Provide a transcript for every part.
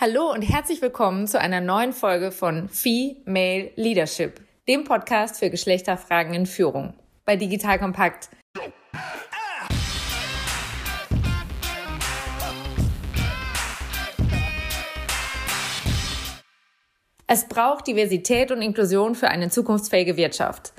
Hallo und herzlich willkommen zu einer neuen Folge von Female Leadership, dem Podcast für Geschlechterfragen in Führung bei Digital Kompakt. Es braucht Diversität und Inklusion für eine zukunftsfähige Wirtschaft.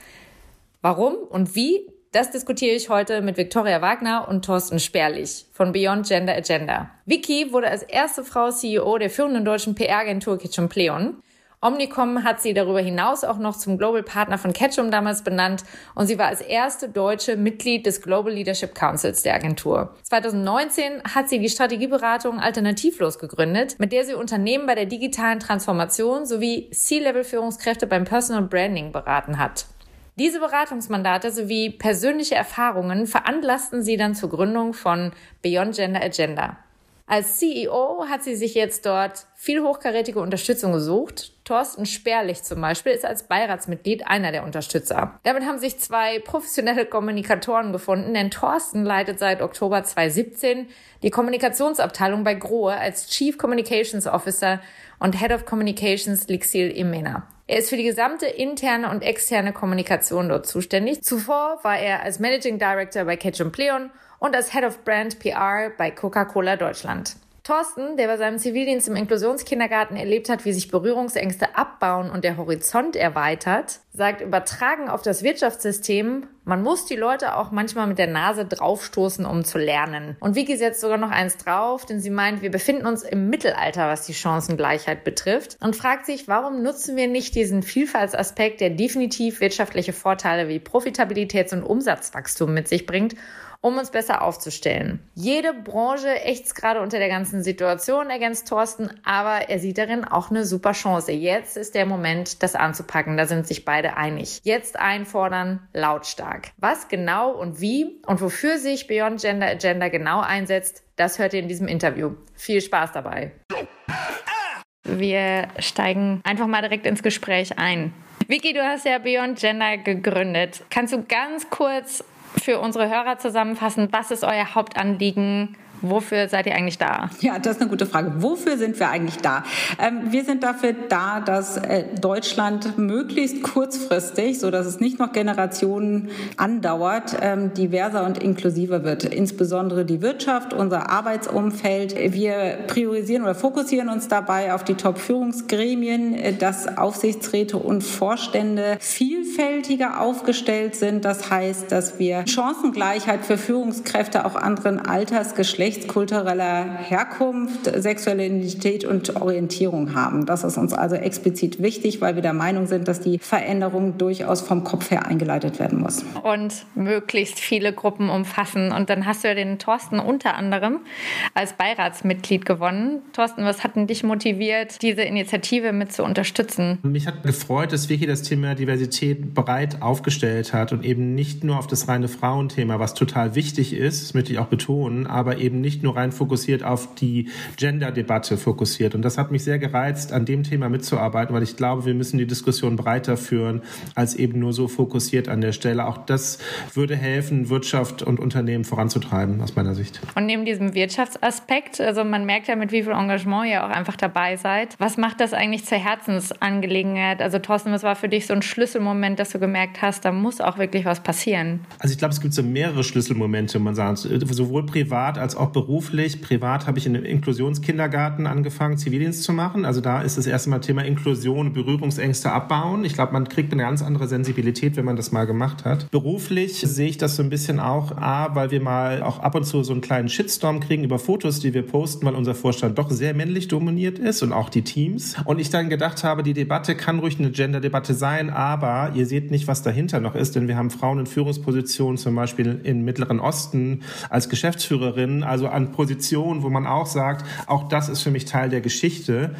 Warum und wie? Das diskutiere ich heute mit Viktoria Wagner und Thorsten Sperlich von Beyond Gender Agenda. Vicky wurde als erste Frau CEO der führenden deutschen PR-Agentur Kitchen Pleon. Omnicom hat sie darüber hinaus auch noch zum Global Partner von Ketchum damals benannt und sie war als erste deutsche Mitglied des Global Leadership Councils der Agentur. 2019 hat sie die Strategieberatung Alternativlos gegründet, mit der sie Unternehmen bei der digitalen Transformation sowie C-Level-Führungskräfte beim Personal Branding beraten hat. Diese Beratungsmandate sowie persönliche Erfahrungen veranlassten sie dann zur Gründung von Beyond Gender Agenda. Als CEO hat sie sich jetzt dort viel hochkarätige Unterstützung gesucht. Thorsten Sperlich zum Beispiel ist als Beiratsmitglied einer der Unterstützer. Damit haben sich zwei professionelle Kommunikatoren gefunden, denn Thorsten leitet seit Oktober 2017 die Kommunikationsabteilung bei Grohe als Chief Communications Officer und Head of Communications Lixil Imena. Er ist für die gesamte interne und externe Kommunikation dort zuständig. Zuvor war er als Managing Director bei Ketchum Pleon und als Head of Brand PR bei Coca-Cola Deutschland. Thorsten, der bei seinem Zivildienst im Inklusionskindergarten erlebt hat, wie sich Berührungsängste abbauen und der Horizont erweitert, sagt übertragen auf das Wirtschaftssystem, man muss die Leute auch manchmal mit der Nase draufstoßen, um zu lernen. Und Vicky setzt sogar noch eins drauf, denn sie meint, wir befinden uns im Mittelalter, was die Chancengleichheit betrifft und fragt sich, warum nutzen wir nicht diesen Vielfaltsaspekt, der definitiv wirtschaftliche Vorteile wie Profitabilitäts- und Umsatzwachstum mit sich bringt, um uns besser aufzustellen. Jede Branche ächzt gerade unter der ganzen Situation, ergänzt Thorsten, aber er sieht darin auch eine super Chance. Jetzt ist der Moment, das anzupacken. Da sind sich beide einig. Jetzt einfordern, lautstark. Was genau und wie und wofür sich Beyond Gender Agenda genau einsetzt, das hört ihr in diesem Interview. Viel Spaß dabei. Wir steigen einfach mal direkt ins Gespräch ein. Vicky, du hast ja Beyond Gender gegründet. Kannst du ganz kurz für unsere Hörer zusammenfassen, was ist euer Hauptanliegen? Wofür seid ihr eigentlich da? Ja, das ist eine gute Frage. Wofür sind wir eigentlich da? Ähm, wir sind dafür da, dass äh, Deutschland möglichst kurzfristig, so dass es nicht noch Generationen andauert, ähm, diverser und inklusiver wird. Insbesondere die Wirtschaft, unser Arbeitsumfeld. Wir priorisieren oder fokussieren uns dabei auf die Top-Führungsgremien, äh, dass Aufsichtsräte und Vorstände vielfältiger aufgestellt sind. Das heißt, dass wir Chancengleichheit für Führungskräfte auch anderen Alters, Geschlechts geschlechtskultureller Herkunft, sexuelle Identität und Orientierung haben. Das ist uns also explizit wichtig, weil wir der Meinung sind, dass die Veränderung durchaus vom Kopf her eingeleitet werden muss. Und möglichst viele Gruppen umfassen. Und dann hast du ja den Thorsten unter anderem als Beiratsmitglied gewonnen. Thorsten, was hat denn dich motiviert, diese Initiative mit zu unterstützen? Mich hat gefreut, dass Vicky das Thema Diversität breit aufgestellt hat und eben nicht nur auf das reine Frauenthema, was total wichtig ist, das möchte ich auch betonen, aber eben nicht nur rein fokussiert auf die Gender-Debatte fokussiert. Und das hat mich sehr gereizt, an dem Thema mitzuarbeiten, weil ich glaube, wir müssen die Diskussion breiter führen, als eben nur so fokussiert an der Stelle. Auch das würde helfen, Wirtschaft und Unternehmen voranzutreiben, aus meiner Sicht. Und neben diesem Wirtschaftsaspekt, also man merkt ja, mit wie viel Engagement ihr auch einfach dabei seid. Was macht das eigentlich zur Herzensangelegenheit? Also Thorsten, was war für dich so ein Schlüsselmoment, dass du gemerkt hast, da muss auch wirklich was passieren? Also ich glaube, es gibt so mehrere Schlüsselmomente, man sagt, sowohl privat als auch beruflich. Privat habe ich in einem Inklusionskindergarten angefangen, Zivildienst zu machen. Also da ist das erste Mal Thema Inklusion, Berührungsängste abbauen. Ich glaube, man kriegt eine ganz andere Sensibilität, wenn man das mal gemacht hat. Beruflich sehe ich das so ein bisschen auch, A, weil wir mal auch ab und zu so einen kleinen Shitstorm kriegen über Fotos, die wir posten, weil unser Vorstand doch sehr männlich dominiert ist und auch die Teams. Und ich dann gedacht habe, die Debatte kann ruhig eine Gender-Debatte sein, aber ihr seht nicht, was dahinter noch ist, denn wir haben Frauen in Führungspositionen, zum Beispiel im Mittleren Osten als Geschäftsführerin, also an Positionen, wo man auch sagt, auch das ist für mich Teil der Geschichte.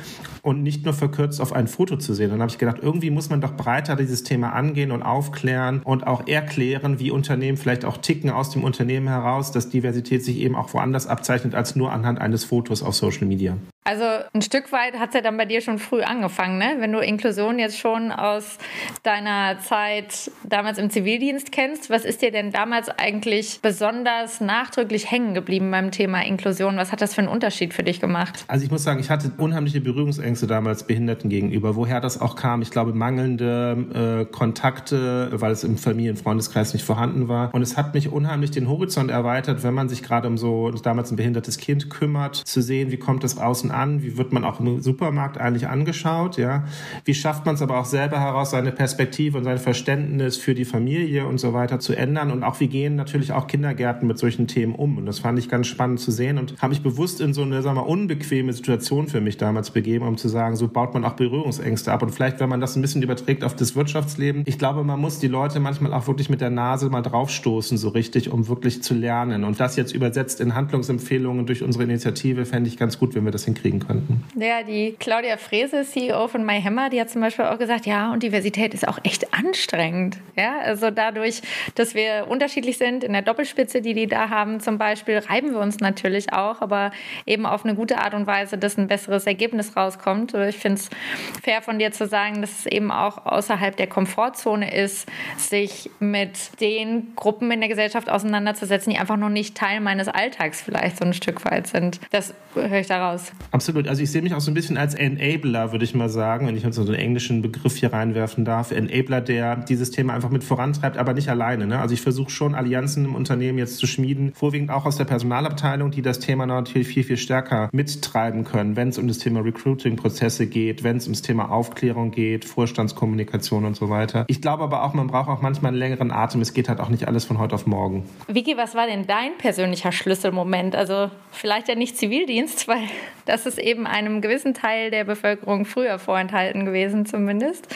Und nicht nur verkürzt auf ein Foto zu sehen. Dann habe ich gedacht, irgendwie muss man doch breiter dieses Thema angehen und aufklären und auch erklären, wie Unternehmen vielleicht auch ticken aus dem Unternehmen heraus, dass Diversität sich eben auch woanders abzeichnet als nur anhand eines Fotos auf Social Media. Also ein Stück weit hat es ja dann bei dir schon früh angefangen, ne? Wenn du Inklusion jetzt schon aus deiner Zeit damals im Zivildienst kennst, was ist dir denn damals eigentlich besonders nachdrücklich hängen geblieben beim Thema Inklusion? Was hat das für einen Unterschied für dich gemacht? Also ich muss sagen, ich hatte unheimliche Berührungsängste damals Behinderten gegenüber. Woher das auch kam, ich glaube mangelnde äh, Kontakte, weil es im Familien- und Freundeskreis nicht vorhanden war. Und es hat mich unheimlich den Horizont erweitert, wenn man sich gerade um so damals ein behindertes Kind kümmert, zu sehen, wie kommt das außen an, wie wird man auch im Supermarkt eigentlich angeschaut, ja, wie schafft man es aber auch selber heraus, seine Perspektive und sein Verständnis für die Familie und so weiter zu ändern und auch wie gehen natürlich auch Kindergärten mit solchen Themen um und das fand ich ganz spannend zu sehen und habe mich bewusst in so eine, sagen wir, unbequeme Situation für mich damals begeben, um zu sagen, so baut man auch Berührungsängste ab und vielleicht, wenn man das ein bisschen überträgt auf das Wirtschaftsleben, ich glaube, man muss die Leute manchmal auch wirklich mit der Nase mal draufstoßen, so richtig, um wirklich zu lernen und das jetzt übersetzt in Handlungsempfehlungen durch unsere Initiative fände ich ganz gut, wenn wir das hinkriegen könnten. Ja, die Claudia Frese, CEO von MyHammer, die hat zum Beispiel auch gesagt, ja, und Diversität ist auch echt anstrengend. Ja, also dadurch, dass wir unterschiedlich sind in der Doppelspitze, die die da haben zum Beispiel, reiben wir uns natürlich auch, aber eben auf eine gute Art und Weise, dass ein besseres Ergebnis rauskommt. Ich finde es fair von dir zu sagen, dass es eben auch außerhalb der Komfortzone ist, sich mit den Gruppen in der Gesellschaft auseinanderzusetzen, die einfach noch nicht Teil meines Alltags vielleicht so ein Stück weit sind. Das höre ich daraus. Absolut. Also ich sehe mich auch so ein bisschen als Enabler, würde ich mal sagen, wenn ich uns so einen englischen Begriff hier reinwerfen darf. Enabler, der dieses Thema einfach mit vorantreibt, aber nicht alleine. Ne? Also ich versuche schon Allianzen im Unternehmen jetzt zu schmieden, vorwiegend auch aus der Personalabteilung, die das Thema natürlich viel, viel stärker mittreiben können, wenn es um das Thema Recruiting-Prozesse geht, wenn es ums Thema Aufklärung geht, Vorstandskommunikation und so weiter. Ich glaube aber auch, man braucht auch manchmal einen längeren Atem. Es geht halt auch nicht alles von heute auf morgen. Vicky, was war denn dein persönlicher Schlüsselmoment? Also vielleicht ja nicht Zivildienst, weil das ist eben einem gewissen Teil der Bevölkerung früher vorenthalten gewesen zumindest.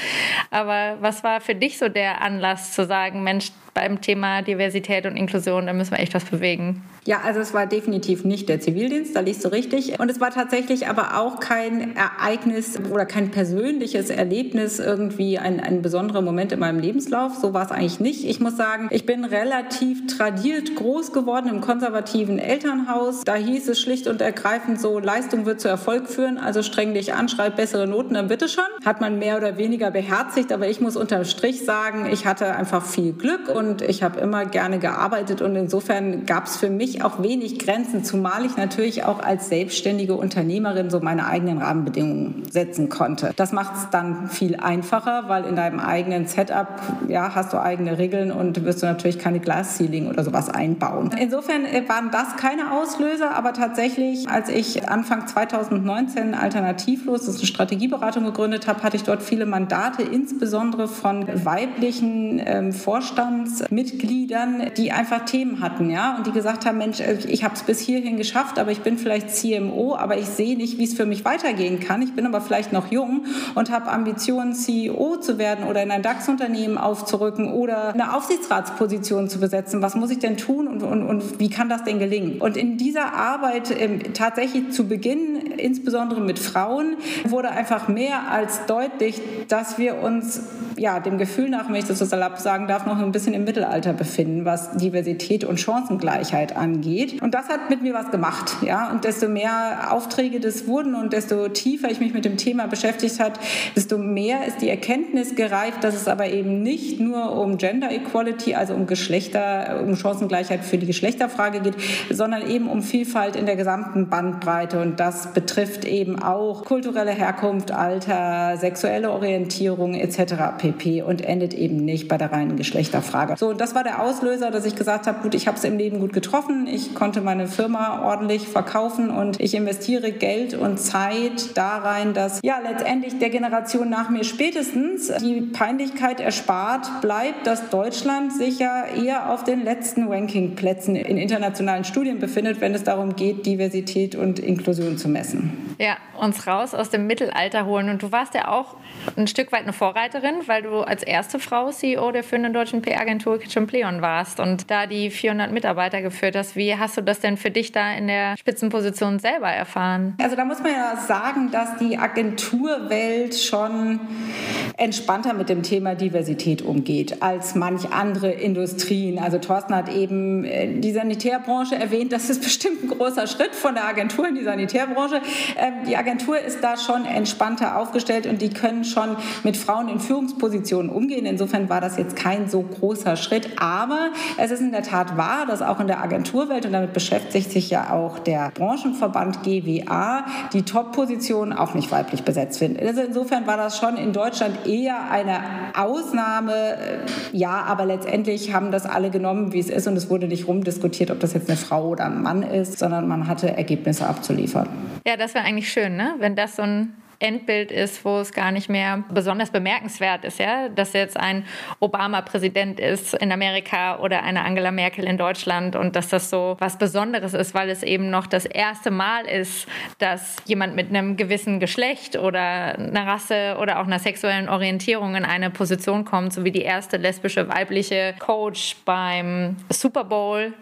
Aber was war für dich so der Anlass zu sagen, Mensch, beim Thema Diversität und Inklusion, da müssen wir echt was bewegen. Ja, also es war definitiv nicht der Zivildienst, da liegst du richtig. Und es war tatsächlich aber auch kein Ereignis oder kein persönliches Erlebnis, irgendwie ein, ein besonderer Moment in meinem Lebenslauf. So war es eigentlich nicht. Ich muss sagen, ich bin relativ tradiert groß geworden im konservativen Elternhaus. Da hieß es schlicht und ergreifend so, Leistung wird zu Erfolg führen, also streng dich an, schreib bessere Noten, dann bitte schon. Hat man mehr oder weniger beherzigt, aber ich muss unterm Strich sagen, ich hatte einfach viel Glück und und ich habe immer gerne gearbeitet und insofern gab es für mich auch wenig Grenzen, zumal ich natürlich auch als selbstständige Unternehmerin so meine eigenen Rahmenbedingungen setzen konnte. Das macht es dann viel einfacher, weil in deinem eigenen Setup ja, hast du eigene Regeln und wirst du natürlich keine Glass-Ceiling oder sowas einbauen. Insofern äh, waren das keine Auslöser, aber tatsächlich, als ich Anfang 2019 alternativlos, das ist eine Strategieberatung gegründet habe, hatte ich dort viele Mandate, insbesondere von weiblichen ähm, Vorstands Mitgliedern, die einfach Themen hatten, ja, und die gesagt haben, Mensch, äh, ich habe es bis hierhin geschafft, aber ich bin vielleicht CMO, aber ich sehe nicht, wie es für mich weitergehen kann. Ich bin aber vielleicht noch jung und habe Ambitionen, CEO zu werden oder in ein DAX-Unternehmen aufzurücken oder eine Aufsichtsratsposition zu besetzen. Was muss ich denn tun und, und, und wie kann das denn gelingen? Und in dieser Arbeit ähm, tatsächlich zu Beginn, insbesondere mit Frauen, wurde einfach mehr als deutlich, dass wir uns ja dem Gefühl nach, wenn ich das so salopp sagen darf, noch ein bisschen im im Mittelalter befinden, was Diversität und Chancengleichheit angeht. Und das hat mit mir was gemacht. Ja? Und desto mehr Aufträge das wurden und desto tiefer ich mich mit dem Thema beschäftigt hat, desto mehr ist die Erkenntnis gereift, dass es aber eben nicht nur um Gender Equality, also um Geschlechter, um Chancengleichheit für die Geschlechterfrage geht, sondern eben um Vielfalt in der gesamten Bandbreite. Und das betrifft eben auch kulturelle Herkunft, Alter, sexuelle Orientierung etc. pp. und endet eben nicht bei der reinen Geschlechterfrage. So, und das war der Auslöser, dass ich gesagt habe, gut, ich habe es im Leben gut getroffen, ich konnte meine Firma ordentlich verkaufen und ich investiere Geld und Zeit da rein, dass ja letztendlich der Generation nach mir spätestens die Peinlichkeit erspart bleibt, dass Deutschland sich ja eher auf den letzten Rankingplätzen in internationalen Studien befindet, wenn es darum geht, Diversität und Inklusion zu messen. Ja, uns raus aus dem Mittelalter holen. Und du warst ja auch ein Stück weit eine Vorreiterin, weil du als erste Frau CEO der führenden deutschen PR-Agentur Kitchen warst und da die 400 Mitarbeiter geführt hast. Wie hast du das denn für dich da in der Spitzenposition selber erfahren? Also da muss man ja sagen, dass die Agenturwelt schon entspannter mit dem Thema Diversität umgeht als manch andere Industrien. Also Thorsten hat eben äh, die Sanitärbranche erwähnt. Das ist bestimmt ein großer Schritt von der Agentur in die Sanitärbranche. Ähm, die Agentur ist da schon entspannter aufgestellt und die können schon mit Frauen in Führungspositionen umgehen. Insofern war das jetzt kein so großer Schritt. Aber es ist in der Tat wahr, dass auch in der Agenturwelt, und damit beschäftigt sich ja auch der Branchenverband GWA, die Top-Positionen auch nicht weiblich besetzt sind. Also insofern war das schon in Deutschland eher eine Ausnahme. Ja, aber letztendlich haben das alle genommen, wie es ist. Und es wurde nicht rumdiskutiert, ob das jetzt eine Frau oder ein Mann ist, sondern man hatte Ergebnisse abzuliefern. Ja, das wäre eigentlich schön, ne? wenn das so ein Endbild ist, wo es gar nicht mehr besonders bemerkenswert ist, ja, dass jetzt ein Obama Präsident ist in Amerika oder eine Angela Merkel in Deutschland und dass das so was Besonderes ist, weil es eben noch das erste Mal ist, dass jemand mit einem gewissen Geschlecht oder einer Rasse oder auch einer sexuellen Orientierung in eine Position kommt, so wie die erste lesbische weibliche Coach beim Super Bowl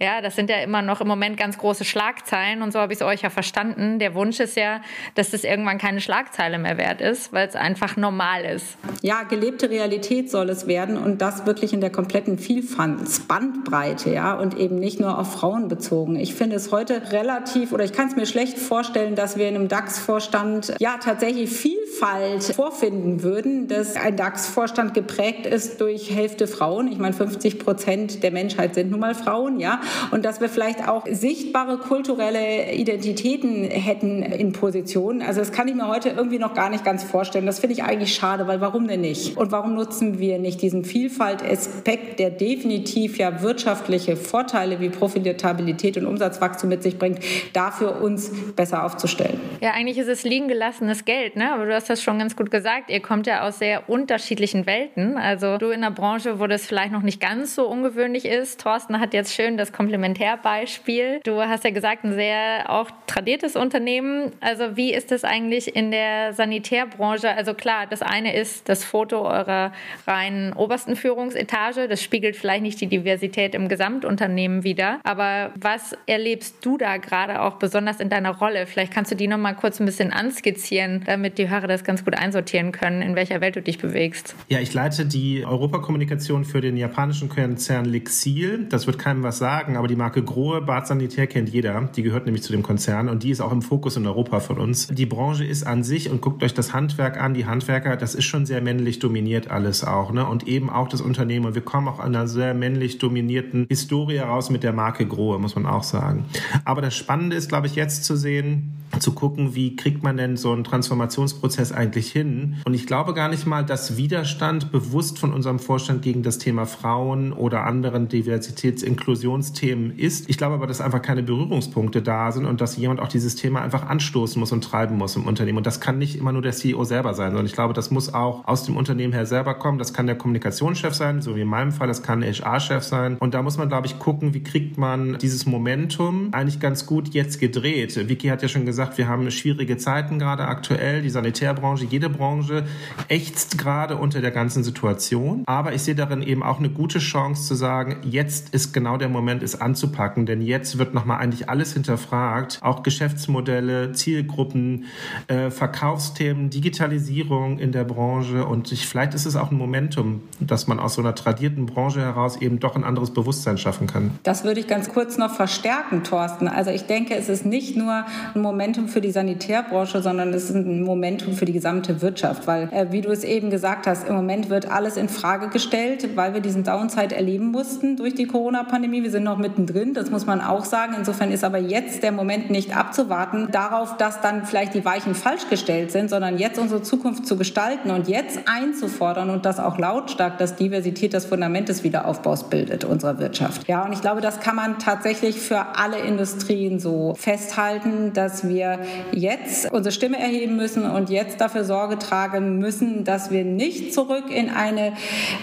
ja, das sind ja immer noch im Moment ganz große Schlagzeilen und so habe ich es euch ja verstanden. Der Wunsch ist ja, dass das irgendwann keine Schlagzeile mehr wert ist, weil es einfach normal ist. Ja, gelebte Realität soll es werden und das wirklich in der kompletten Vielfaltsbandbreite, ja, und eben nicht nur auf Frauen bezogen. Ich finde es heute relativ oder ich kann es mir schlecht vorstellen, dass wir in einem DAX-Vorstand ja tatsächlich Vielfalt vorfinden würden, dass ein DAX-Vorstand geprägt ist durch Hälfte Frauen. Ich meine, 50 Prozent der Menschheit sind nun mal Frauen, ja, und dass wir vielleicht auch sichtbare kulturelle Identitäten hätten in Positionen. Also das kann ich mir heute irgendwie noch gar nicht ganz vorstellen. Das finde ich eigentlich schade, weil warum denn nicht? Und warum nutzen wir nicht diesen Vielfalt-Aspekt, der definitiv ja wirtschaftliche Vorteile wie Profitabilität und Umsatzwachstum mit sich bringt, dafür uns besser aufzustellen? Ja, eigentlich ist es liegen gelassenes Geld, ne? aber du hast das schon ganz gut gesagt. Ihr kommt ja aus sehr unterschiedlichen Welten. Also du in einer Branche, wo das vielleicht noch nicht ganz so ungewöhnlich ist. Thorsten hat jetzt schön das Komplementärbeispiel. Du hast ja gesagt, ein sehr auch tradiertes Unternehmen. Also wie ist das eigentlich in der Sanitärbranche? Also klar, das eine ist das Foto eurer reinen obersten Führungsetage. Das spiegelt vielleicht nicht die Diversität im Gesamtunternehmen wider. Aber was erlebst du da gerade auch besonders in deiner Rolle? Vielleicht kannst du die noch mal kurz ein bisschen anskizzieren, damit die Hörer das ganz gut einsortieren können, in welcher Welt du dich bewegst. Ja, ich leite die Europakommunikation für den japanischen Konzern Lixil. Das wird keinem was sagen, aber die Marke Grohe Bad Sanitär kennt jeder. Die gehört nämlich zu dem Konzern und die ist auch im Fokus in Europa von uns. Die Branche ist an sich und guckt euch das Handwerk an, die Handwerker, das ist schon sehr männlich dominiert alles auch, ne? Und eben auch das Unternehmen. Und wir kommen auch an einer sehr männlich dominierten Historie heraus mit der Marke Grohe, muss man auch sagen. Aber das Spannende ist, glaube ich, jetzt zu sehen, zu gucken, wie kriegt man denn so einen Transformationsprozess eigentlich hin. Und ich glaube gar nicht mal, dass Widerstand bewusst von unserem Vorstand gegen das Thema Frauen oder anderen Diversitäts-Inklusionsthemen ist. Ich glaube aber, dass einfach keine Berührungspunkte da sind und dass jemand auch dieses Thema einfach anstoßen muss und treiben muss im Unternehmen. Und das kann nicht immer nur der CEO selber sein, sondern ich glaube, das muss auch aus dem Unternehmen her selber kommen. Das kann der Kommunikationschef sein, so wie in meinem Fall. Das kann der HR-Chef sein. Und da muss man, glaube ich, gucken, wie kriegt man dieses Momentum eigentlich ganz gut jetzt gedreht. Vicky hat ja schon gesagt, gesagt, wir haben schwierige Zeiten gerade aktuell. Die Sanitärbranche, jede Branche ächzt gerade unter der ganzen Situation. Aber ich sehe darin eben auch eine gute Chance zu sagen, jetzt ist genau der Moment, es anzupacken. Denn jetzt wird nochmal eigentlich alles hinterfragt. Auch Geschäftsmodelle, Zielgruppen, äh, Verkaufsthemen, Digitalisierung in der Branche. Und ich, vielleicht ist es auch ein Momentum, dass man aus so einer tradierten Branche heraus eben doch ein anderes Bewusstsein schaffen kann. Das würde ich ganz kurz noch verstärken, Thorsten. Also ich denke, es ist nicht nur ein Moment, Momentum für die Sanitärbranche, sondern es ist ein Momentum für die gesamte Wirtschaft, weil, äh, wie du es eben gesagt hast, im Moment wird alles in Frage gestellt, weil wir diesen Downside erleben mussten durch die Corona-Pandemie. Wir sind noch mittendrin, das muss man auch sagen. Insofern ist aber jetzt der Moment nicht abzuwarten darauf, dass dann vielleicht die Weichen falsch gestellt sind, sondern jetzt unsere Zukunft zu gestalten und jetzt einzufordern und das auch lautstark, dass Diversität das Fundament des Wiederaufbaus bildet unserer Wirtschaft. Ja, und ich glaube, das kann man tatsächlich für alle Industrien so festhalten, dass wir wir jetzt unsere Stimme erheben müssen und jetzt dafür Sorge tragen müssen, dass wir nicht zurück in eine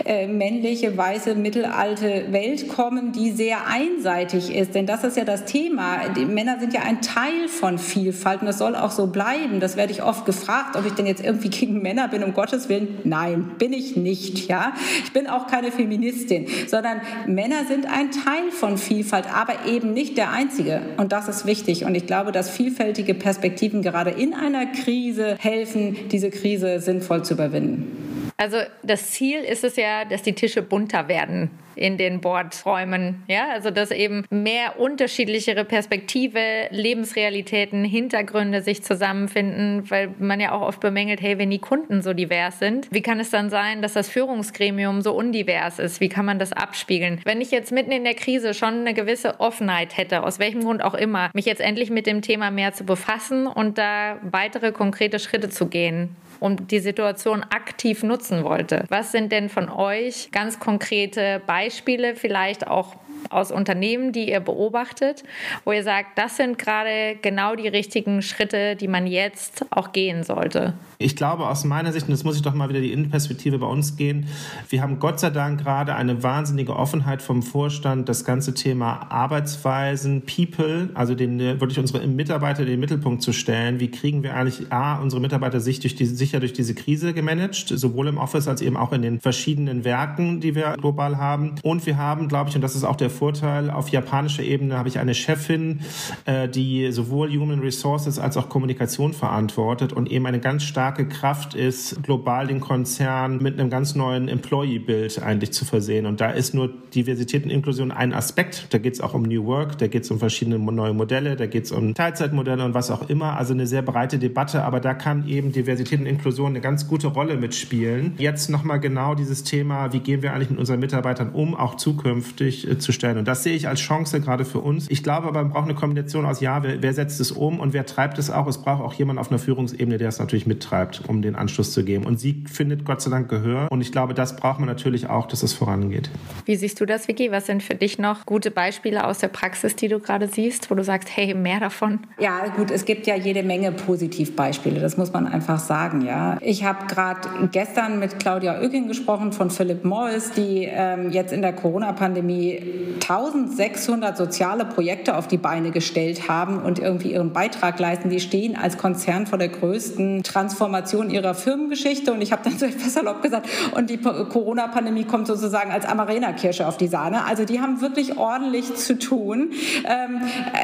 äh, männliche, weiße, mittelalte Welt kommen, die sehr einseitig ist. Denn das ist ja das Thema. Die Männer sind ja ein Teil von Vielfalt und das soll auch so bleiben. Das werde ich oft gefragt, ob ich denn jetzt irgendwie gegen Männer bin, um Gottes Willen. Nein, bin ich nicht. Ja? Ich bin auch keine Feministin, sondern Männer sind ein Teil von Vielfalt, aber eben nicht der einzige. Und das ist wichtig. Und ich glaube, dass vielfältige Perspektiven gerade in einer Krise helfen, diese Krise sinnvoll zu überwinden. Also das Ziel ist es ja, dass die Tische bunter werden in den Bordräumen. Ja, also dass eben mehr unterschiedlichere Perspektive, Lebensrealitäten, Hintergründe sich zusammenfinden, weil man ja auch oft bemängelt, hey, wenn die Kunden so divers sind, wie kann es dann sein, dass das Führungsgremium so undivers ist? Wie kann man das abspiegeln? Wenn ich jetzt mitten in der Krise schon eine gewisse Offenheit hätte, aus welchem Grund auch immer, mich jetzt endlich mit dem Thema mehr zu befassen und da weitere konkrete Schritte zu gehen, und die Situation aktiv nutzen wollte. Was sind denn von euch ganz konkrete Beispiele, vielleicht auch aus Unternehmen, die ihr beobachtet, wo ihr sagt, das sind gerade genau die richtigen Schritte, die man jetzt auch gehen sollte? Ich glaube aus meiner Sicht, und das muss ich doch mal wieder die Innenperspektive bei uns gehen, wir haben Gott sei Dank gerade eine wahnsinnige Offenheit vom Vorstand, das ganze Thema Arbeitsweisen, People, also den, wirklich unsere Mitarbeiter in den Mittelpunkt zu stellen. Wie kriegen wir eigentlich A, unsere Mitarbeiter sich durch die, sicher durch diese Krise gemanagt, sowohl im Office als eben auch in den verschiedenen Werken, die wir global haben. Und wir haben, glaube ich, und das ist auch der Vorteil, auf japanischer Ebene habe ich eine Chefin, äh, die sowohl Human Resources als auch Kommunikation verantwortet und eben eine ganz starke Kraft ist, global den Konzern mit einem ganz neuen Employee-Bild eigentlich zu versehen. Und da ist nur Diversität und Inklusion ein Aspekt. Da geht es auch um New Work, da geht es um verschiedene neue Modelle, da geht es um Teilzeitmodelle und was auch immer. Also eine sehr breite Debatte, aber da kann eben Diversität und Inklusion eine ganz gute Rolle mitspielen. Jetzt nochmal genau dieses Thema, wie gehen wir eigentlich mit unseren Mitarbeitern um, auch zukünftig äh, zu stellen. Und das sehe ich als Chance gerade für uns. Ich glaube aber, man braucht eine Kombination aus, ja, wer, wer setzt es um und wer treibt es auch. Es braucht auch jemand auf einer Führungsebene, der es natürlich mittreibt, um den Anschluss zu geben. Und sie findet Gott sei Dank Gehör. Und ich glaube, das braucht man natürlich auch, dass es vorangeht. Wie siehst du das, Vicky? Was sind für dich noch gute Beispiele aus der Praxis, die du gerade siehst, wo du sagst, hey, mehr davon? Ja, gut, es gibt ja jede Menge Positivbeispiele. Das muss man einfach sagen, ja. Ich habe gerade gestern mit Claudia Oeking gesprochen von Philip Morris, die ähm, jetzt in der Corona-Pandemie 1600 soziale Projekte auf die Beine gestellt haben und irgendwie ihren Beitrag leisten. Die stehen als Konzern vor der größten Transformation ihrer Firmengeschichte. Und ich habe dann so etwas salopp gesagt, und die Corona-Pandemie kommt sozusagen als Amarena-Kirsche auf die Sahne. Also die haben wirklich ordentlich zu tun. Ähm,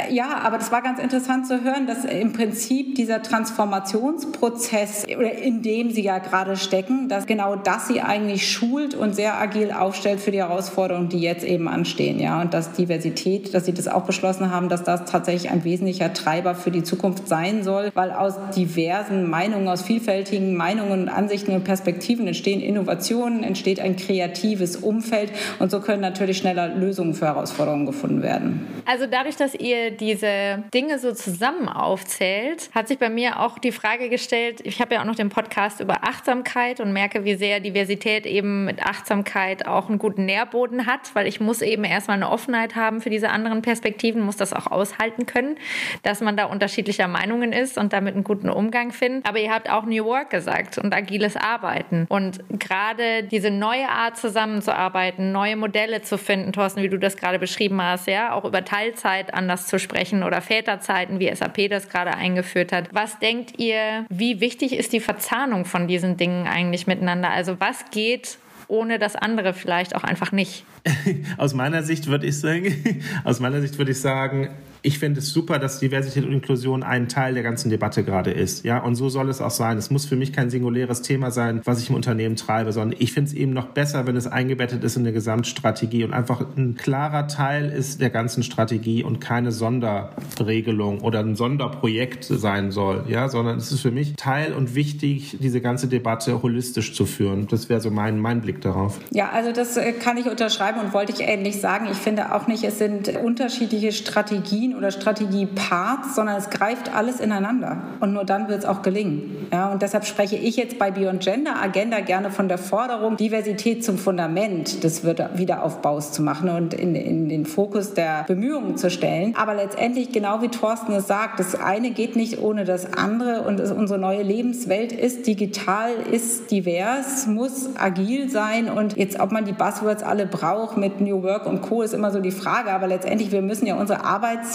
äh, ja, aber das war ganz interessant zu hören, dass im Prinzip dieser Transformationsprozess, in dem sie ja gerade stecken, dass genau das sie eigentlich schult und sehr agil aufstellt für die Herausforderungen, die jetzt eben anstehen. Ja, und dass Diversität, dass sie das auch beschlossen haben, dass das tatsächlich ein wesentlicher Treiber für die Zukunft sein soll, weil aus diversen Meinungen, aus vielfältigen Meinungen, Ansichten und Perspektiven entstehen Innovationen, entsteht ein kreatives Umfeld und so können natürlich schneller Lösungen für Herausforderungen gefunden werden. Also dadurch, dass ihr diese Dinge so zusammen aufzählt, hat sich bei mir auch die Frage gestellt, ich habe ja auch noch den Podcast über Achtsamkeit und merke, wie sehr Diversität eben mit Achtsamkeit auch einen guten Nährboden hat, weil ich muss eben erstmal eine Offenheit haben für diese anderen Perspektiven, muss das auch aushalten können, dass man da unterschiedlicher Meinungen ist und damit einen guten Umgang findet. Aber ihr habt auch New Work gesagt und agiles Arbeiten. Und gerade diese neue Art zusammenzuarbeiten, neue Modelle zu finden, Thorsten, wie du das gerade beschrieben hast, ja, auch über Teilzeit anders zu sprechen oder Väterzeiten, wie SAP das gerade eingeführt hat. Was denkt ihr, wie wichtig ist die Verzahnung von diesen Dingen eigentlich miteinander? Also was geht ohne das andere vielleicht auch einfach nicht? aus meiner Sicht würde ich sagen, aus meiner Sicht würde ich sagen, ich finde es super, dass Diversität und Inklusion ein Teil der ganzen Debatte gerade ist. Ja, und so soll es auch sein. Es muss für mich kein singuläres Thema sein, was ich im Unternehmen treibe, sondern ich finde es eben noch besser, wenn es eingebettet ist in eine Gesamtstrategie und einfach ein klarer Teil ist der ganzen Strategie und keine Sonderregelung oder ein Sonderprojekt sein soll. Ja, sondern es ist für mich Teil und wichtig, diese ganze Debatte holistisch zu führen. Das wäre so mein, mein Blick darauf. Ja, also das äh, kann ich unterschreiben und wollte ich ähnlich sagen. Ich finde auch nicht, es sind unterschiedliche Strategien oder Strategie-Parts, sondern es greift alles ineinander. Und nur dann wird es auch gelingen. Ja, und deshalb spreche ich jetzt bei Beyond Gender Agenda gerne von der Forderung, Diversität zum Fundament des Wiederaufbaus zu machen und in, in den Fokus der Bemühungen zu stellen. Aber letztendlich, genau wie Thorsten es sagt, das eine geht nicht ohne das andere und unsere neue Lebenswelt ist digital, ist divers, muss agil sein und jetzt, ob man die Buzzwords alle braucht mit New Work und Co. ist immer so die Frage, aber letztendlich, wir müssen ja unsere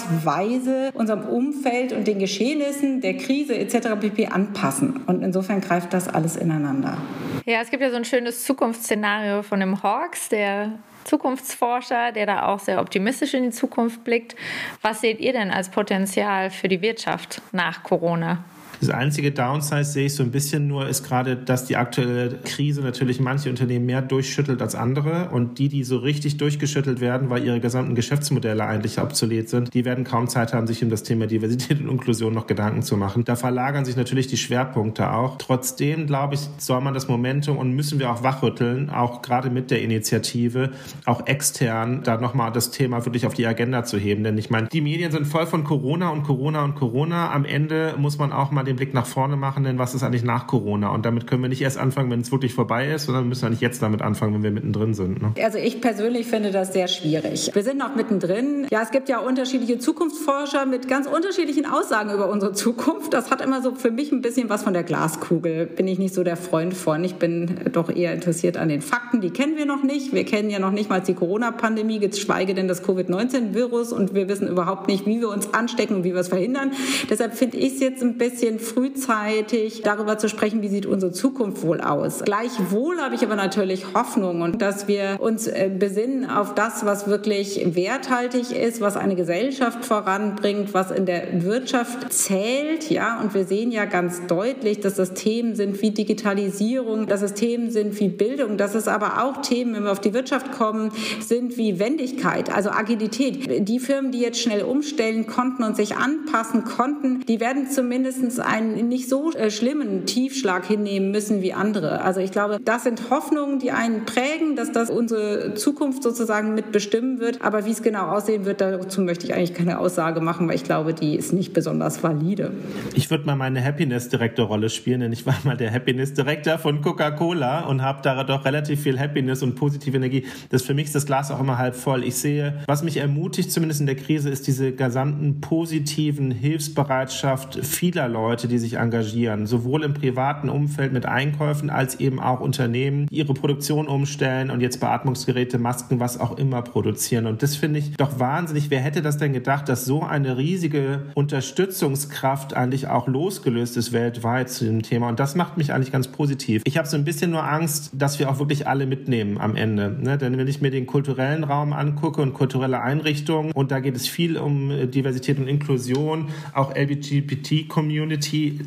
Arbeitsweise, unserem Umfeld und den Geschehnissen der Krise etc. pp. anpassen und insofern greift das alles ineinander. Ja, es gibt ja so ein schönes Zukunftsszenario von dem Hawks, der Zukunftsforscher, der da auch sehr optimistisch in die Zukunft blickt. Was seht ihr denn als Potenzial für die Wirtschaft nach Corona? Das einzige Downside sehe ich so ein bisschen nur, ist gerade, dass die aktuelle Krise natürlich manche Unternehmen mehr durchschüttelt als andere. Und die, die so richtig durchgeschüttelt werden, weil ihre gesamten Geschäftsmodelle eigentlich obsolet sind, die werden kaum Zeit haben, sich um das Thema Diversität und Inklusion noch Gedanken zu machen. Da verlagern sich natürlich die Schwerpunkte auch. Trotzdem, glaube ich, soll man das Momentum und müssen wir auch wachrütteln, auch gerade mit der Initiative, auch extern, da nochmal das Thema wirklich auf die Agenda zu heben. Denn ich meine, die Medien sind voll von Corona und Corona und Corona. Am Ende muss man auch mal den den Blick nach vorne machen, denn was ist eigentlich nach Corona? Und damit können wir nicht erst anfangen, wenn es wirklich vorbei ist, sondern müssen wir nicht jetzt damit anfangen, wenn wir mittendrin sind. Ne? Also ich persönlich finde das sehr schwierig. Wir sind noch mittendrin. Ja, es gibt ja unterschiedliche Zukunftsforscher mit ganz unterschiedlichen Aussagen über unsere Zukunft. Das hat immer so für mich ein bisschen was von der Glaskugel. Bin ich nicht so der Freund von. Ich bin doch eher interessiert an den Fakten. Die kennen wir noch nicht. Wir kennen ja noch nicht mal die Corona-Pandemie, geschweige denn das Covid-19-Virus. Und wir wissen überhaupt nicht, wie wir uns anstecken und wie wir es verhindern. Deshalb finde ich es jetzt ein bisschen frühzeitig darüber zu sprechen, wie sieht unsere Zukunft wohl aus. Gleichwohl habe ich aber natürlich Hoffnung und dass wir uns äh, besinnen auf das, was wirklich werthaltig ist, was eine Gesellschaft voranbringt, was in der Wirtschaft zählt, ja. Und wir sehen ja ganz deutlich, dass das Themen sind wie Digitalisierung, dass es Themen sind wie Bildung, dass es aber auch Themen, wenn wir auf die Wirtschaft kommen, sind wie Wendigkeit, also Agilität. Die Firmen, die jetzt schnell umstellen konnten und sich anpassen konnten, die werden zumindest einen nicht so äh, schlimmen Tiefschlag hinnehmen müssen wie andere. Also ich glaube, das sind Hoffnungen, die einen prägen, dass das unsere Zukunft sozusagen mitbestimmen wird. Aber wie es genau aussehen wird, dazu möchte ich eigentlich keine Aussage machen, weil ich glaube, die ist nicht besonders valide. Ich würde mal meine Happiness-Direktor-Rolle spielen, denn ich war mal der Happiness-Direktor von Coca-Cola und habe da doch relativ viel Happiness und positive Energie. Das für mich ist das Glas auch immer halb voll. Ich sehe, was mich ermutigt, zumindest in der Krise, ist diese gesamten positiven Hilfsbereitschaft vieler Leute Leute, die sich engagieren, sowohl im privaten Umfeld mit Einkäufen als eben auch Unternehmen, die ihre Produktion umstellen und jetzt Beatmungsgeräte, Masken, was auch immer produzieren. Und das finde ich doch wahnsinnig. Wer hätte das denn gedacht, dass so eine riesige Unterstützungskraft eigentlich auch losgelöst ist weltweit zu dem Thema? Und das macht mich eigentlich ganz positiv. Ich habe so ein bisschen nur Angst, dass wir auch wirklich alle mitnehmen am Ende. Ne? Denn wenn ich mir den kulturellen Raum angucke und kulturelle Einrichtungen, und da geht es viel um Diversität und Inklusion, auch LGBT-Community,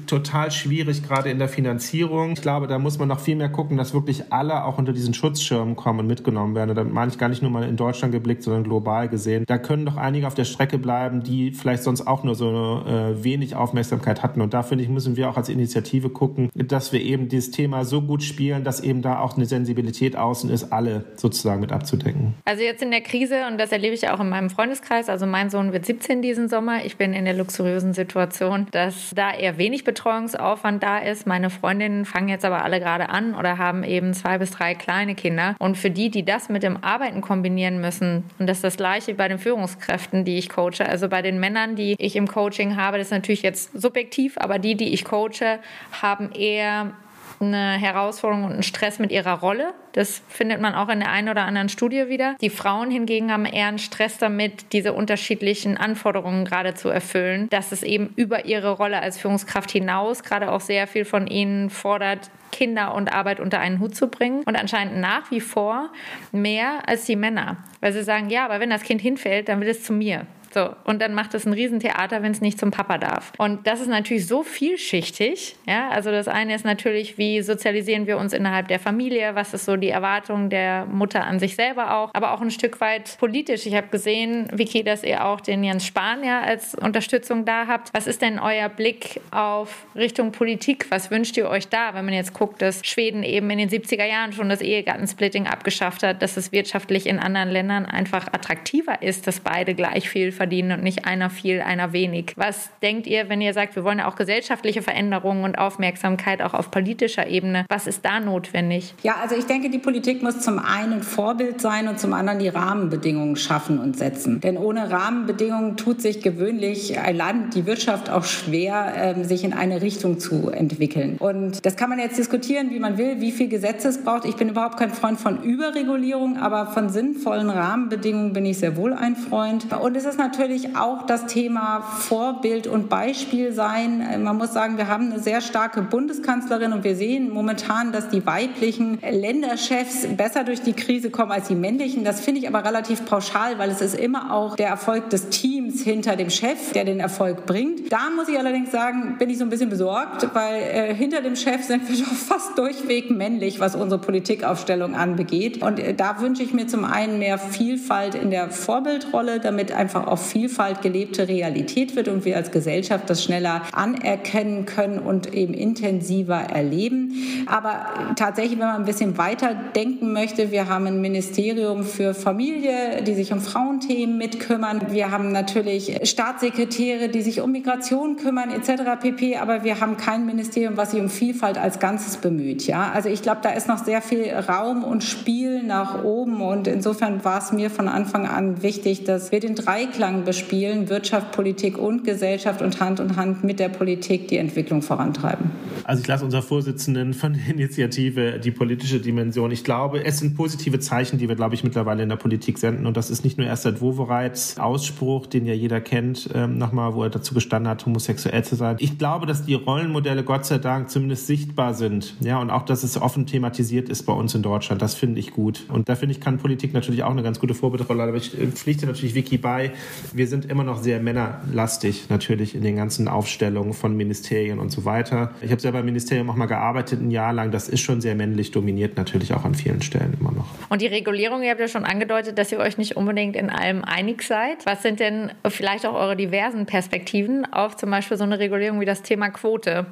total schwierig, gerade in der Finanzierung. Ich glaube, da muss man noch viel mehr gucken, dass wirklich alle auch unter diesen Schutzschirm kommen und mitgenommen werden. Und da meine ich gar nicht nur mal in Deutschland geblickt, sondern global gesehen. Da können doch einige auf der Strecke bleiben, die vielleicht sonst auch nur so äh, wenig Aufmerksamkeit hatten. Und da finde ich, müssen wir auch als Initiative gucken, dass wir eben dieses Thema so gut spielen, dass eben da auch eine Sensibilität außen ist, alle sozusagen mit abzudecken. Also jetzt in der Krise, und das erlebe ich auch in meinem Freundeskreis, also mein Sohn wird 17 diesen Sommer. Ich bin in der luxuriösen Situation, dass da eher wenig Betreuungsaufwand da ist. Meine Freundinnen fangen jetzt aber alle gerade an oder haben eben zwei bis drei kleine Kinder. Und für die, die das mit dem Arbeiten kombinieren müssen, und das ist das gleiche bei den Führungskräften, die ich coache, also bei den Männern, die ich im Coaching habe, das ist natürlich jetzt subjektiv, aber die, die ich coache, haben eher eine Herausforderung und einen Stress mit ihrer Rolle. Das findet man auch in der einen oder anderen Studie wieder. Die Frauen hingegen haben eher einen Stress damit, diese unterschiedlichen Anforderungen gerade zu erfüllen, dass es eben über ihre Rolle als Führungskraft hinaus gerade auch sehr viel von ihnen fordert, Kinder und Arbeit unter einen Hut zu bringen und anscheinend nach wie vor mehr als die Männer, weil sie sagen, ja, aber wenn das Kind hinfällt, dann will es zu mir. So, und dann macht es ein Riesentheater, wenn es nicht zum Papa darf. Und das ist natürlich so vielschichtig. Ja, also das eine ist natürlich, wie sozialisieren wir uns innerhalb der Familie? Was ist so die Erwartung der Mutter an sich selber auch? Aber auch ein Stück weit politisch. Ich habe gesehen, Vicky, dass ihr auch den Jens Spahn ja als Unterstützung da habt. Was ist denn euer Blick auf Richtung Politik? Was wünscht ihr euch da, wenn man jetzt guckt, dass Schweden eben in den 70er Jahren schon das Ehegattensplitting abgeschafft hat, dass es wirtschaftlich in anderen Ländern einfach attraktiver ist, dass beide gleich viel verdienen? Verdienen und nicht einer viel, einer wenig. Was denkt ihr, wenn ihr sagt, wir wollen ja auch gesellschaftliche Veränderungen und Aufmerksamkeit auch auf politischer Ebene? Was ist da notwendig? Ja, also ich denke, die Politik muss zum einen Vorbild sein und zum anderen die Rahmenbedingungen schaffen und setzen. Denn ohne Rahmenbedingungen tut sich gewöhnlich ein Land, die Wirtschaft auch schwer, ähm, sich in eine Richtung zu entwickeln. Und das kann man jetzt diskutieren, wie man will, wie viel Gesetze es braucht. Ich bin überhaupt kein Freund von Überregulierung, aber von sinnvollen Rahmenbedingungen bin ich sehr wohl ein Freund. Und es ist natürlich auch das Thema Vorbild und Beispiel sein. Man muss sagen, wir haben eine sehr starke Bundeskanzlerin und wir sehen momentan, dass die weiblichen Länderchefs besser durch die Krise kommen als die männlichen. Das finde ich aber relativ pauschal, weil es ist immer auch der Erfolg des Teams hinter dem Chef, der den Erfolg bringt. Da muss ich allerdings sagen, bin ich so ein bisschen besorgt, weil äh, hinter dem Chef sind wir doch fast durchweg männlich, was unsere Politikaufstellung anbegeht. Und äh, da wünsche ich mir zum einen mehr Vielfalt in der Vorbildrolle, damit einfach auch Vielfalt gelebte Realität wird und wir als Gesellschaft das schneller anerkennen können und eben intensiver erleben. Aber tatsächlich, wenn man ein bisschen weiter denken möchte, wir haben ein Ministerium für Familie, die sich um Frauenthemen mitkümmern. Wir haben natürlich Staatssekretäre, die sich um Migration kümmern etc. pp. Aber wir haben kein Ministerium, was sich um Vielfalt als Ganzes bemüht. Ja, also ich glaube, da ist noch sehr viel Raum und Spiel nach oben und insofern war es mir von Anfang an wichtig, dass wir den Dreiklang bespielen: Wirtschaft, Politik und Gesellschaft und Hand in Hand mit der Politik die Entwicklung vorantreiben. Also ich lasse unser Vorsitzenden von der Initiative die politische Dimension. Ich glaube, es sind positive Zeichen, die wir, glaube ich, mittlerweile in der Politik senden. Und das ist nicht nur erst seit Wovereits Ausspruch, den ja jeder kennt, ähm, nochmal, wo er dazu gestanden hat, homosexuell zu sein. Ich glaube, dass die Rollenmodelle Gott sei Dank zumindest sichtbar sind. Ja, und auch, dass es offen thematisiert ist bei uns in Deutschland. Das finde ich gut. Und da finde ich, kann Politik natürlich auch eine ganz gute Vorbildrolle. Aber ich äh, pflichte natürlich Vicky bei. Wir sind immer noch sehr männerlastig, natürlich in den ganzen Aufstellungen von Ministerien und so weiter. Ich habe selber im Ministerium auch mal gearbeitet, ein Jahr lang. Das ist schon sehr männlich dominiert, natürlich auch an vielen Stellen immer noch. Und die Regulierung, ihr habt ja schon angedeutet, dass ihr euch nicht unbedingt in allem einig seid. Was sind denn vielleicht auch eure diversen Perspektiven auf zum Beispiel so eine Regulierung wie das Thema Quote?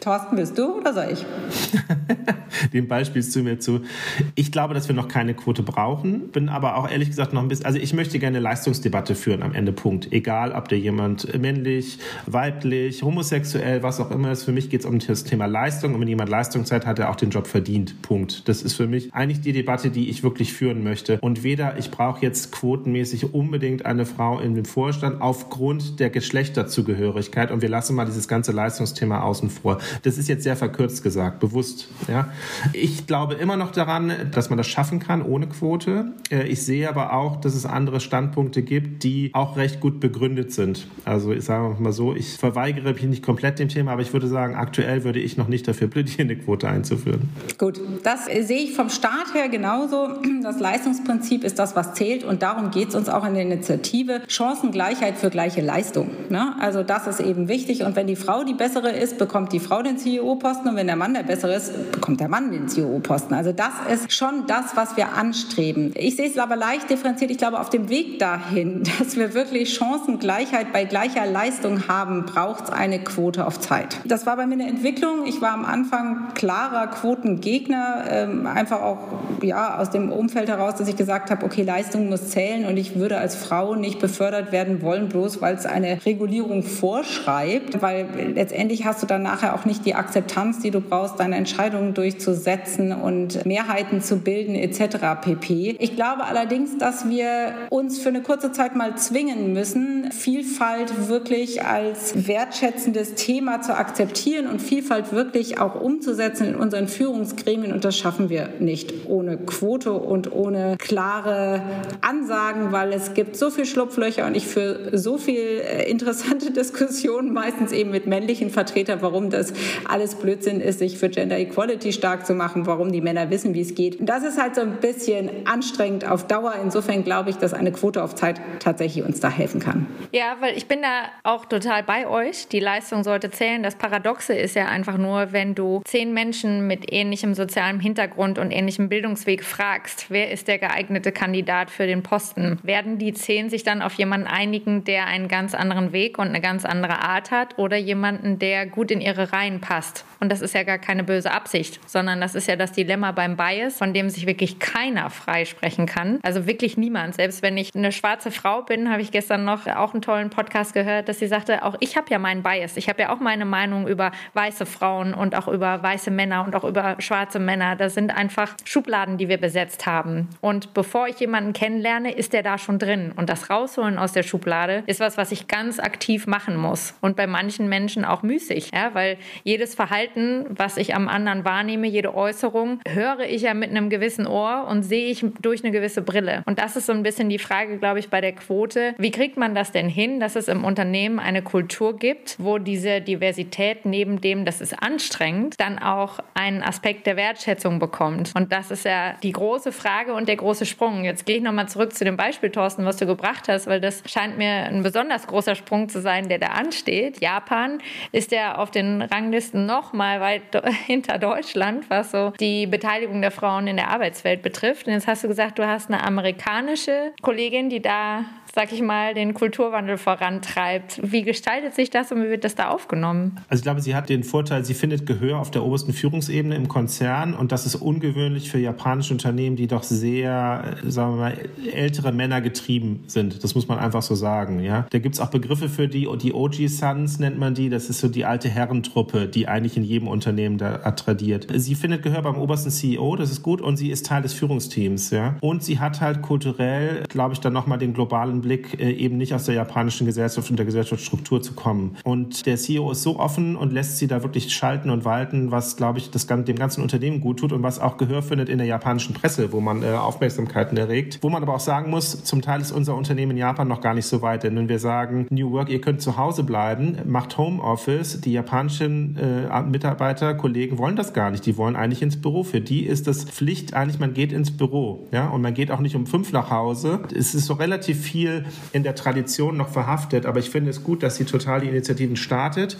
Thorsten, bist du oder soll ich? Den Ball spielst du mir zu. Ich glaube, dass wir noch keine Quote brauchen, bin aber auch ehrlich gesagt noch ein bisschen, also ich möchte gerne eine Leistungsdebatte führen am Ende, Punkt. Egal, ob der jemand männlich, weiblich, homosexuell, was auch immer ist. Für mich geht es um Thema Leistung und wenn jemand Leistung zeigt, hat er auch den Job verdient, Punkt. Das ist für mich eigentlich die Debatte, die ich wirklich führen möchte. Und weder ich brauche jetzt quotenmäßig unbedingt eine Frau in dem Vorstand aufgrund der Geschlechterzugehörigkeit und wir lassen mal dieses ganze Leistungsthema außen vor. Das ist jetzt sehr verkürzt gesagt, bewusst. Ja. Ich glaube immer noch daran, dass man das schaffen kann ohne Quote. Äh, ich sehe aber auch, dass es andere Standpunkte gibt, die auch recht gut begründet sind. Also ich sage mal so, ich verweigere mich nicht komplett dem Thema, aber ich würde sagen, aktuell würde ich noch nicht dafür plädieren, eine Quote einzuführen. Gut, das sehe ich vom Staat her genauso. Das Leistungsprinzip ist das, was zählt und darum geht es uns auch in der Initiative. Chancengleichheit für gleiche Leistung. Ne? Also das ist eben wichtig und wenn die Frau die bessere ist, bekommt die Frau den CEO-Posten und wenn der Mann der bessere ist, bekommt der Mann den CEO-Posten. Also das ist schon das, was wir anstreben. Ich sehe es aber leicht differenziert. Ich glaube, auf dem Weg dahin, dass wir wirklich Chancengleichheit bei gleicher Leistung haben, braucht es eine Quote auf Zeit. Das war bei mir eine Entwicklung. Ich war am Anfang klarer Quotengegner, ähm, einfach auch ja, aus dem Umfeld heraus, dass ich gesagt habe, okay, Leistung muss zählen und ich würde als Frau nicht befördert werden wollen, bloß weil es eine Regulierung vorschreibt, weil letztendlich hast du dann nachher auch nicht die Akzeptanz, die du brauchst, deine Entscheidungen durchzusetzen und Mehrheiten zu bilden etc. pp. Ich glaube allerdings, dass wir uns für eine kurze Zeit mal zwingen müssen, Vielfalt wirklich als wertschätzendes Thema zu akzeptieren und Vielfalt wirklich auch umzusetzen in unseren Führungsgremien und das schaffen wir nicht ohne Quote und ohne klare Ansagen, weil es gibt so viel Schlupflöcher und ich für so viel äh, interessante Diskussionen meistens eben mit männlichen Vertretern, warum das alles Blödsinn ist, sich für Gender Equality stark zu machen, warum die Männer wissen, wie es geht. Und das ist halt so ein bisschen anstrengend auf Dauer. Insofern glaube ich, dass eine Quote auf Zeit tatsächlich uns da helfen kann. Ja, weil ich bin da auch total bei euch. Die Leistung sollte zählen. Das Paradoxe ist ja einfach nur, wenn du zehn Menschen mit ähnlichem sozialem Hintergrund und ähnlichem Bildungsweg fragst, wer ist der geeignete Kandidat für den Posten, werden die zehn sich dann auf jemanden einigen, der einen ganz anderen Weg und eine ganz andere Art hat oder jemanden, der gut in ihre Reihen passt. Und das ist ja gar keine böse Absicht, sondern das ist ja das Dilemma beim Bias, von dem sich wirklich keiner freisprechen kann. Also wirklich niemand. Selbst wenn ich eine schwarze Frau bin, habe ich gestern noch auch einen tollen Podcast gehört, dass sie sagte, auch ich habe ja meinen Bias. Ich habe ja auch meine Meinung über weiße Frauen und auch über weiße Männer und auch über schwarze Männer. Das sind einfach Schubladen, die wir besetzt haben. Und bevor ich jemanden kennenlerne, ist der da schon drin. Und das Rausholen aus der Schublade ist was, was ich ganz aktiv machen muss. Und bei manchen Menschen auch müßig, ja, weil jedes Verhalten, was ich am anderen wahrnehme, jede Äußerung, höre ich ja mit einem gewissen Ohr und sehe ich durch eine gewisse Brille. Und das ist so ein bisschen die Frage, glaube ich, bei der Quote. Wie kriegt man das denn hin, dass es im Unternehmen eine Kultur gibt, wo diese Diversität neben dem, das ist anstrengend, dann auch einen Aspekt der Wertschätzung bekommt? Und das ist ja die große Frage und der große Sprung. Jetzt gehe ich nochmal zurück zu dem Beispiel, Thorsten, was du gebracht hast, weil das scheint mir ein besonders großer Sprung zu sein, der da ansteht. Japan ist ja auf den Ranglisten noch mal weit hinter Deutschland, was so die Beteiligung der Frauen in der Arbeitswelt betrifft. Und jetzt hast du gesagt, du hast eine amerikanische Kollegin, die da sag ich mal, den Kulturwandel vorantreibt. Wie gestaltet sich das und wie wird das da aufgenommen? Also ich glaube, sie hat den Vorteil, sie findet Gehör auf der obersten Führungsebene im Konzern und das ist ungewöhnlich für japanische Unternehmen, die doch sehr, sagen wir mal, ältere Männer getrieben sind. Das muss man einfach so sagen. Ja? Da gibt es auch Begriffe für die, die OG-Sons nennt man die. Das ist so die alte Herrentruppe, die eigentlich in jedem Unternehmen da tradiert. Sie findet Gehör beim obersten CEO, das ist gut und sie ist Teil des Führungsteams. Ja? Und sie hat halt kulturell, glaube ich, dann nochmal den globalen Blick, äh, eben nicht aus der japanischen Gesellschaft und der Gesellschaftsstruktur zu kommen. Und der CEO ist so offen und lässt sie da wirklich schalten und walten, was, glaube ich, das, dem ganzen Unternehmen gut tut und was auch Gehör findet in der japanischen Presse, wo man äh, Aufmerksamkeiten erregt. Wo man aber auch sagen muss, zum Teil ist unser Unternehmen in Japan noch gar nicht so weit. Denn wenn wir sagen, New Work, ihr könnt zu Hause bleiben, macht Homeoffice, die japanischen äh, Mitarbeiter, Kollegen wollen das gar nicht. Die wollen eigentlich ins Büro. Für die ist das Pflicht eigentlich, man geht ins Büro. Ja? Und man geht auch nicht um fünf nach Hause. Es ist so relativ viel in der Tradition noch verhaftet, aber ich finde es gut, dass sie total die Initiativen startet.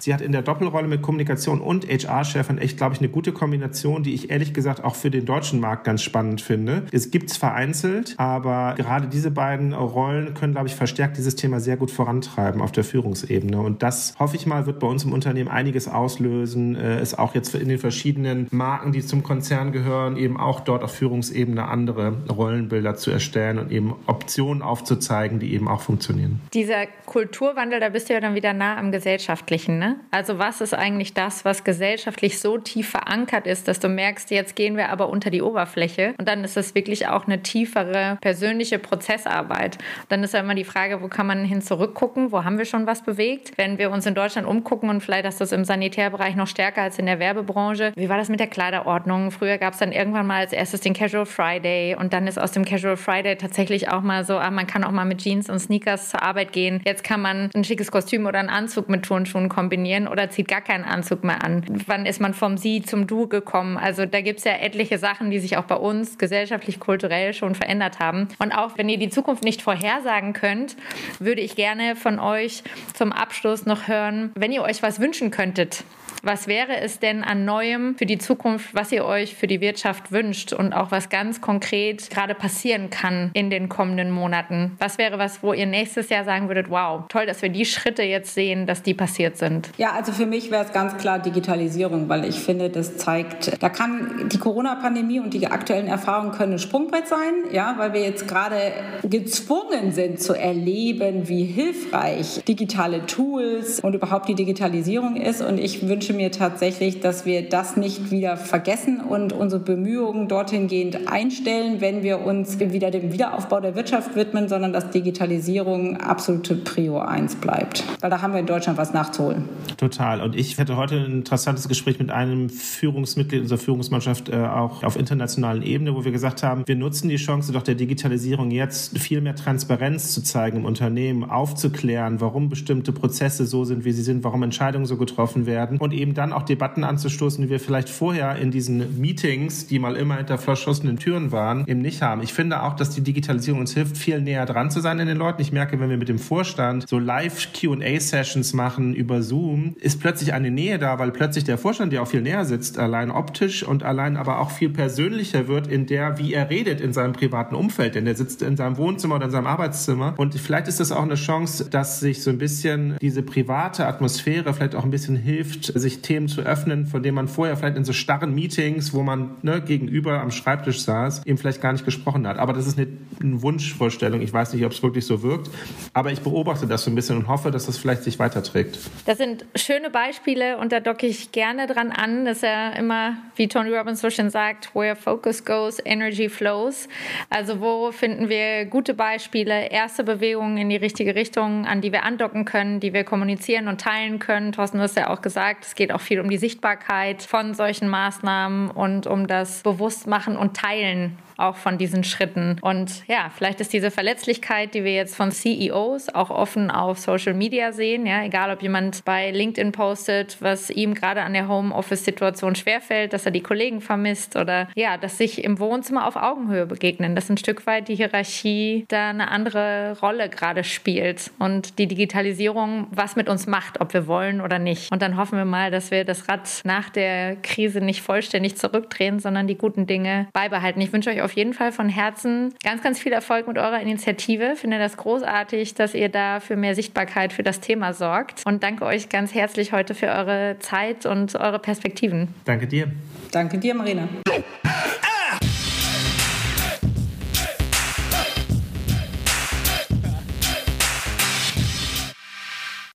Sie hat in der Doppelrolle mit Kommunikation und HR-Chefin echt, glaube ich, eine gute Kombination, die ich ehrlich gesagt auch für den deutschen Markt ganz spannend finde. Es gibt es vereinzelt, aber gerade diese beiden Rollen können, glaube ich, verstärkt dieses Thema sehr gut vorantreiben auf der Führungsebene. Und das, hoffe ich mal, wird bei uns im Unternehmen einiges auslösen. Äh, es auch jetzt in den verschiedenen Marken, die zum Konzern gehören, eben auch dort auf Führungsebene andere Rollenbilder zu erstellen und eben Optionen aufzuzeigen zeigen, die eben auch funktionieren. Dieser Kulturwandel, da bist du ja dann wieder nah am Gesellschaftlichen. Ne? Also was ist eigentlich das, was gesellschaftlich so tief verankert ist, dass du merkst, jetzt gehen wir aber unter die Oberfläche und dann ist es wirklich auch eine tiefere persönliche Prozessarbeit. Dann ist ja immer die Frage, wo kann man hin zurückgucken, wo haben wir schon was bewegt? Wenn wir uns in Deutschland umgucken und vielleicht ist das im Sanitärbereich noch stärker als in der Werbebranche. Wie war das mit der Kleiderordnung? Früher gab es dann irgendwann mal als erstes den Casual Friday und dann ist aus dem Casual Friday tatsächlich auch mal so, ah, man kann auch mal mit Jeans und Sneakers zur Arbeit gehen. Jetzt kann man ein schickes Kostüm oder einen Anzug mit Turnschuhen kombinieren oder zieht gar keinen Anzug mehr an. Wann ist man vom Sie zum Du gekommen? Also da gibt es ja etliche Sachen, die sich auch bei uns gesellschaftlich, kulturell schon verändert haben. Und auch wenn ihr die Zukunft nicht vorhersagen könnt, würde ich gerne von euch zum Abschluss noch hören, wenn ihr euch was wünschen könntet was wäre es denn an Neuem für die Zukunft, was ihr euch für die Wirtschaft wünscht und auch was ganz konkret gerade passieren kann in den kommenden Monaten? Was wäre was, wo ihr nächstes Jahr sagen würdet, wow, toll, dass wir die Schritte jetzt sehen, dass die passiert sind? Ja, also für mich wäre es ganz klar Digitalisierung, weil ich finde, das zeigt, da kann die Corona-Pandemie und die aktuellen Erfahrungen können ein Sprungbrett sein, ja, weil wir jetzt gerade gezwungen sind zu erleben, wie hilfreich digitale Tools und überhaupt die Digitalisierung ist. Und ich wünsche wünsche mir tatsächlich, dass wir das nicht wieder vergessen und unsere Bemühungen dorthin gehend einstellen, wenn wir uns wieder dem Wiederaufbau der Wirtschaft widmen, sondern dass Digitalisierung absolute Prio 1 bleibt. Weil da haben wir in Deutschland was nachzuholen. Total. Und ich hatte heute ein interessantes Gespräch mit einem Führungsmitglied unserer Führungsmannschaft äh, auch auf internationalen Ebene, wo wir gesagt haben, wir nutzen die Chance doch der Digitalisierung jetzt viel mehr Transparenz zu zeigen im Unternehmen, aufzuklären, warum bestimmte Prozesse so sind, wie sie sind, warum Entscheidungen so getroffen werden und eben dann auch Debatten anzustoßen, die wir vielleicht vorher in diesen Meetings, die mal immer hinter verschlossenen Türen waren, eben nicht haben. Ich finde auch, dass die Digitalisierung uns hilft, viel näher dran zu sein in den Leuten. Ich merke, wenn wir mit dem Vorstand so live Q&A-Sessions machen über Zoom, ist plötzlich eine Nähe da, weil plötzlich der Vorstand ja auch viel näher sitzt, allein optisch und allein aber auch viel persönlicher wird in der, wie er redet in seinem privaten Umfeld. Denn er sitzt in seinem Wohnzimmer oder in seinem Arbeitszimmer. Und vielleicht ist das auch eine Chance, dass sich so ein bisschen diese private Atmosphäre vielleicht auch ein bisschen hilft, sich Themen zu öffnen, von denen man vorher vielleicht in so starren Meetings, wo man ne, gegenüber am Schreibtisch saß, eben vielleicht gar nicht gesprochen hat. Aber das ist eine, eine Wunschvorstellung. Ich weiß nicht, ob es wirklich so wirkt. Aber ich beobachte das so ein bisschen und hoffe, dass das vielleicht sich weiterträgt. Das sind schöne Beispiele und da docke ich gerne dran an. Das ist ja immer, wie Tony Robbins so schön sagt, where focus goes, energy flows. Also wo finden wir gute Beispiele, erste Bewegungen in die richtige Richtung, an die wir andocken können, die wir kommunizieren und teilen können. Thorsten, du hast ja auch gesagt, es geht auch viel um die Sichtbarkeit von solchen Maßnahmen und um das Bewusstmachen und Teilen auch von diesen Schritten. Und ja, vielleicht ist diese Verletzlichkeit, die wir jetzt von CEOs auch offen auf Social Media sehen, ja, egal ob jemand bei LinkedIn postet, was ihm gerade an der Homeoffice-Situation schwerfällt, dass er die Kollegen vermisst oder ja, dass sich im Wohnzimmer auf Augenhöhe begegnen, dass ein Stück weit die Hierarchie da eine andere Rolle gerade spielt und die Digitalisierung was mit uns macht, ob wir wollen oder nicht. Und dann hoffen wir mal, dass wir das Rad nach der Krise nicht vollständig zurückdrehen, sondern die guten Dinge beibehalten. Ich wünsche euch auf jeden Fall von Herzen ganz, ganz viel Erfolg mit eurer Initiative. Finde das großartig, dass ihr da für mehr Sichtbarkeit für das Thema sorgt. Und danke euch ganz herzlich heute für eure Zeit und eure Perspektiven. Danke dir. Danke dir, Marina.